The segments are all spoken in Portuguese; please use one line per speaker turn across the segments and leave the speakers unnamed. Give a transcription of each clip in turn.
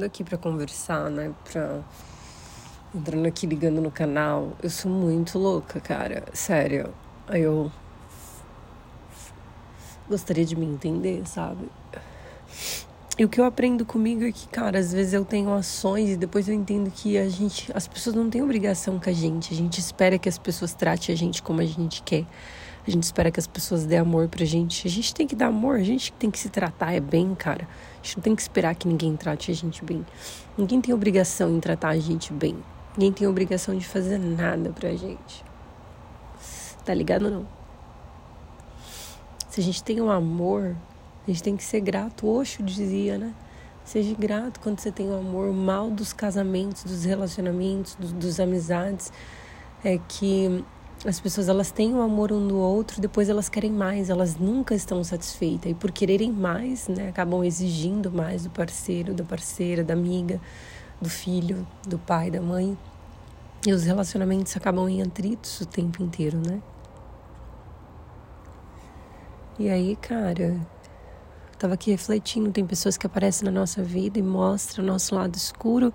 entrando aqui para conversar, né? Pra... Entrando aqui ligando no canal. Eu sou muito louca, cara. Sério. Eu. Gostaria de me entender, sabe? E o que eu aprendo comigo é que, cara, às vezes eu tenho ações e depois eu entendo que a gente, as pessoas não têm obrigação com a gente. A gente espera que as pessoas tratem a gente como a gente quer. A gente espera que as pessoas dêem amor pra gente. A gente tem que dar amor, a gente tem que se tratar é bem, cara. A gente não tem que esperar que ninguém trate a gente bem. Ninguém tem obrigação em tratar a gente bem. Ninguém tem obrigação de fazer nada pra gente. Tá ligado não? Se a gente tem um amor, a gente tem que ser grato. Oxo dizia, né? Seja grato quando você tem o um amor. O mal dos casamentos, dos relacionamentos, dos, dos amizades é que as pessoas elas têm o amor um do outro, depois elas querem mais, elas nunca estão satisfeitas e por quererem mais, né, acabam exigindo mais do parceiro, da parceira, da amiga, do filho, do pai, da mãe. E os relacionamentos acabam em atritos o tempo inteiro, né? E aí, cara, tava aqui refletindo, tem pessoas que aparecem na nossa vida e mostram o nosso lado escuro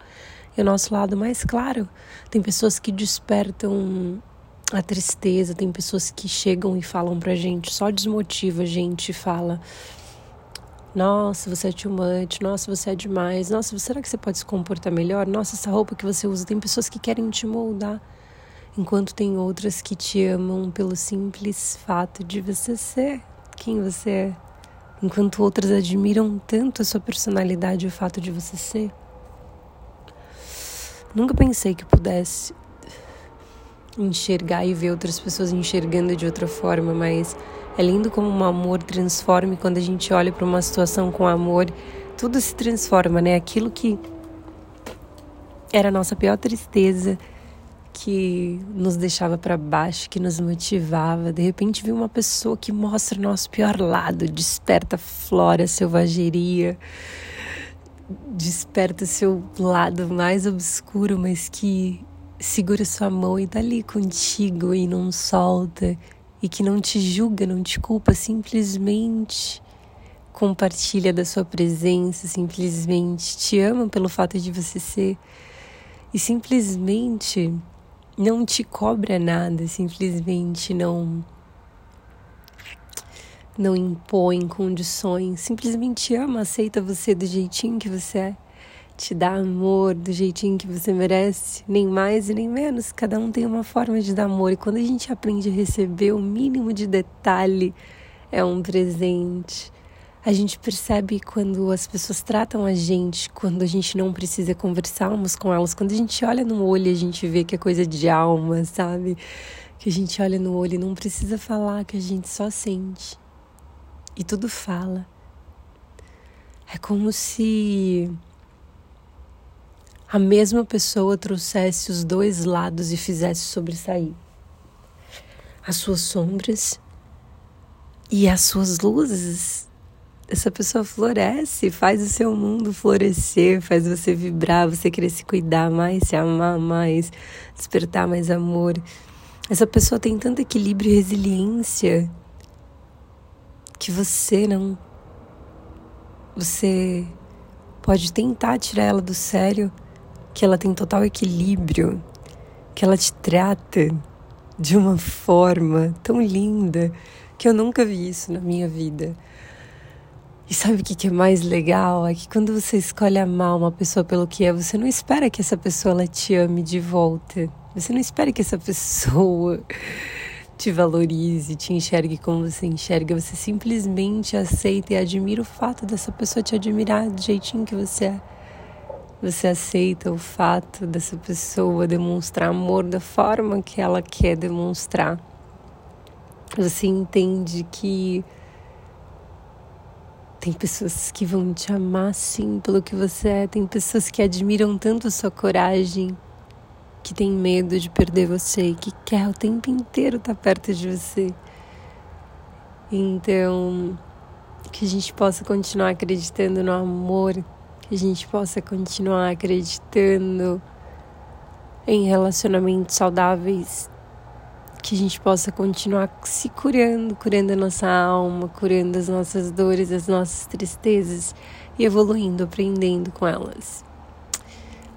e o nosso lado mais claro. Tem pessoas que despertam a tristeza. Tem pessoas que chegam e falam pra gente, só desmotiva a gente, fala: Nossa, você é too much, nossa, você é demais, nossa, será que você pode se comportar melhor? Nossa, essa roupa que você usa. Tem pessoas que querem te moldar, enquanto tem outras que te amam pelo simples fato de você ser quem você é. Enquanto outras admiram tanto a sua personalidade e o fato de você ser. Nunca pensei que pudesse enxergar e ver outras pessoas enxergando de outra forma, mas é lindo como um amor transforma quando a gente olha para uma situação com amor, tudo se transforma, né? Aquilo que era a nossa pior tristeza, que nos deixava para baixo, que nos motivava, de repente viu uma pessoa que mostra o nosso pior lado, desperta flora, selvageria, desperta seu lado mais obscuro, mas que segura sua mão e tá ali contigo e não solta. E que não te julga, não te culpa, simplesmente compartilha da sua presença, simplesmente te ama pelo fato de você ser. E simplesmente não te cobra nada, simplesmente não não impõe condições, simplesmente ama, aceita você do jeitinho que você é te dá amor do jeitinho que você merece, nem mais e nem menos. Cada um tem uma forma de dar amor e quando a gente aprende a receber o mínimo de detalhe, é um presente. A gente percebe quando as pessoas tratam a gente, quando a gente não precisa conversarmos com elas, quando a gente olha no olho, a gente vê que é coisa de alma, sabe? Que a gente olha no olho e não precisa falar, que a gente só sente. E tudo fala. É como se a mesma pessoa trouxesse os dois lados e fizesse sobressair as suas sombras e as suas luzes. Essa pessoa floresce, faz o seu mundo florescer, faz você vibrar, você querer se cuidar mais, se amar mais, despertar mais amor. Essa pessoa tem tanto equilíbrio e resiliência que você não. Você pode tentar tirar ela do sério que ela tem total equilíbrio, que ela te trata de uma forma tão linda que eu nunca vi isso na minha vida. E sabe o que é mais legal? É que quando você escolhe amar uma pessoa pelo que é, você não espera que essa pessoa ela te ame de volta. Você não espera que essa pessoa te valorize, te enxergue como você enxerga. Você simplesmente aceita e admira o fato dessa pessoa te admirar do jeitinho que você é. Você aceita o fato dessa pessoa demonstrar amor da forma que ela quer demonstrar. Você entende que tem pessoas que vão te amar sim pelo que você é, tem pessoas que admiram tanto sua coragem, que tem medo de perder você que quer o tempo inteiro estar perto de você. Então, que a gente possa continuar acreditando no amor que a gente possa continuar acreditando em relacionamentos saudáveis, que a gente possa continuar se curando, curando a nossa alma, curando as nossas dores, as nossas tristezas e evoluindo, aprendendo com elas.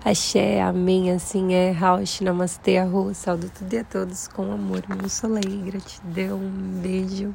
Axé, amém, assim é. Raush, namastê, arroz. Saúdo tudo e a todos com amor. Um soleil, gratidão, um beijo.